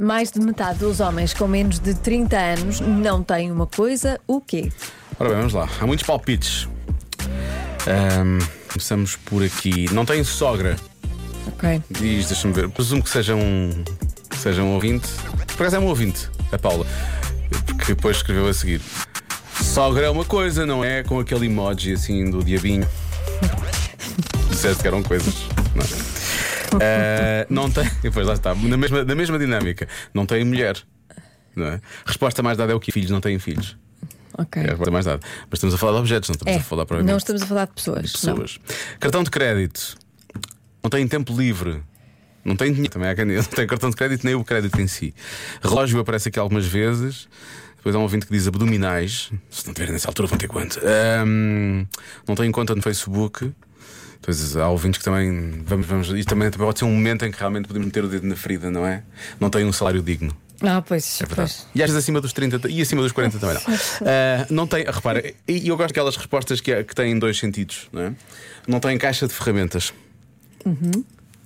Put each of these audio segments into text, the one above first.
Mais de metade dos homens com menos de 30 anos não têm uma coisa, o quê? Ora bem, vamos lá. Há muitos palpites. Ahm, começamos por aqui. Não tem sogra. Ok. Diz, deixa-me ver. Presumo que seja um, que seja um ouvinte. Por acaso é um ouvinte, a Paula. Porque depois escreveu a seguir. Sogra é uma coisa, não é? Com aquele emoji assim do diabinho. Disseste que eram coisas. Não, é? Ah, não tem. Depois lá está. Na mesma, na mesma dinâmica. Não tem mulher. Não é? Resposta mais dada é o que filhos não têm filhos. Ok. É a resposta mais dada. Mas estamos a falar de objetos, não estamos É, a falar provavelmente não estamos a falar de pessoas. de pessoas. Cartão de crédito. Não tem tempo livre. Não tem dinheiro. Também há quem não tem cartão de crédito nem o crédito em si. Relógio aparece aqui algumas vezes. Depois há um ouvinte que diz abdominais. Se não tiverem nessa altura, vão ter quanto? Ahm, não tem conta no Facebook. Depois há ouvintes que também. Vamos, vamos, isto também pode ser um momento em que realmente podemos meter o dedo na ferida, não é? Não tem um salário digno. Ah, pois. É verdade. pois. E às vezes acima dos 30 e acima dos 40 também não. Ah, não tem, repara, e eu gosto daquelas respostas que, que têm dois sentidos, não é? Não tem caixa de ferramentas.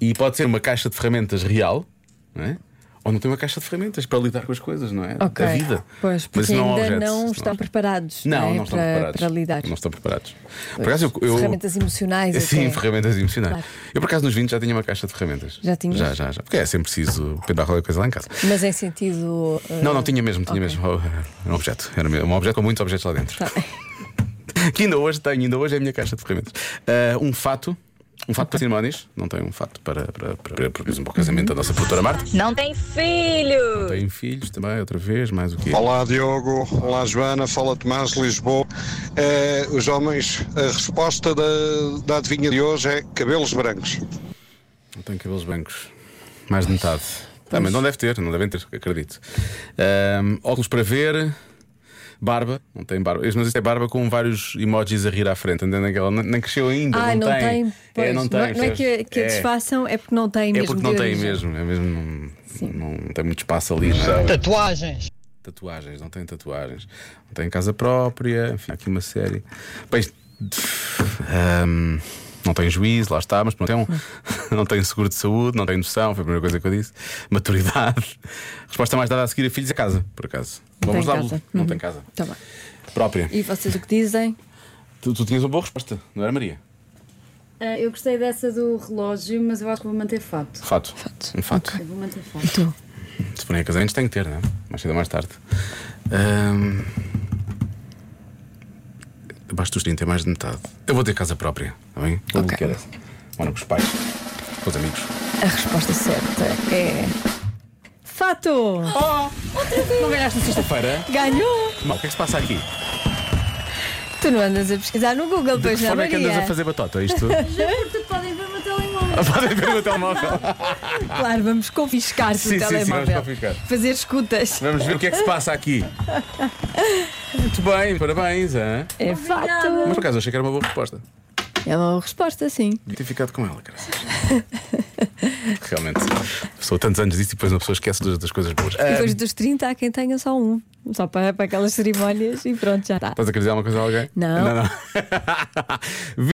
E pode ser uma caixa de ferramentas real, não é? Ou não tem uma caixa de ferramentas para lidar com as coisas, não é? Ok. Da vida. Pois, porque Mas não ainda objetos, não estão objetos. preparados Não, é? não estão para, preparados. para lidar. Não estão preparados. Por acaso eu. eu Ferramentas emocionais. Sim, até. ferramentas emocionais. Claro. Eu, por acaso, nos 20 já tinha uma caixa de ferramentas. Já tinhas? Já, já, já. Porque é sempre preciso pedar qualquer coisa lá em casa. Mas em sentido. uh, Não, não, tinha mesmo, tinha ok. mesmo. Oh, Era um objeto. Era um objeto com muitos objetos lá dentro. Tá. Que ainda hoje tenho, ainda hoje é a minha caixa de ferramentas. Ah, um fato. Um fato para cerimónias. Não tem um fato para, para, para, para, exemplo, o casamento da nossa produtora Marta. Não tem filho! Tem filhos também, outra vez, mais o quê? Olá Diogo, olá Joana, fala Tomás de Lisboa. Eh, os homens, a resposta da, da adivinha de hoje é cabelos brancos. Não tem cabelos brancos. Mais de metade. Também não deve ter, não devem ter, acredito. Ahm, óculos para ver. Barba, não tem barba. Mas isto é barba com vários emojis a rir à frente. Entendem aquela? Nem, nem cresceu ainda. Ah, não, tem. É, pois. não tem. não, não é que, que a É. desfaçam, é porque não tem É mesmo. porque de não tem origem. mesmo. É mesmo. Não, não tem muito espaço ali. não é? Tatuagens. Tatuagens, não tem tatuagens. Não tem casa própria, enfim, há aqui uma série. Bem, ahm, não tem juízo, lá está, mas pronto, é um, não tem seguro de saúde, não tem noção, foi a primeira coisa que eu disse. Maturidade. Resposta mais dada a seguir a filhos é casa, por acaso. Não Vamos tem lá, casa. não Uhum. tem casa. Tá bem. Própria. E vocês o que dizem? Tu, tu tinhas uma boa resposta, não era Maria? Ah, eu gostei dessa do relógio, mas eu acho que vou manter fato. Fato. Um fato. Eu vou manter fato. Tu. Se forem a casamentos, tem que ter, não é? Mais cedo ou mais tarde. Ahm, Abaixo dos 30 é mais de metade. Eu vou ter casa própria, está bem? Vou Ok. bloquear essa. Moro com os pais, com os amigos. A resposta certa é. Fato! Não ganhaste na sexta-feira? Ganhou! Mal, o que é que se passa aqui? Tu não andas a pesquisar no Google, pois não, forma é que andas a fazer batota? Isto? Porque podem ver o meu telemóvel. Podem ver o meu telemóvel. Claro, vamos confiscar-te Sim, o sim, sim, vamos telemóvel. confiscar. Fazer escutas. Vamos ver o que é que se passa aqui. Muito bem, parabéns. Hein? É fato. Mas por acaso achei que era uma boa resposta. É uma resposta, sim. Devia ter ficado com ela, cara. Realmente, sou tantos anos disso e depois uma pessoa esquece das, das coisas boas. Depois dos 30 há quem tenha só um. Só para, para aquelas cerimónias e pronto, já está. Estás a querer dizer alguma coisa a alguém? Não. não.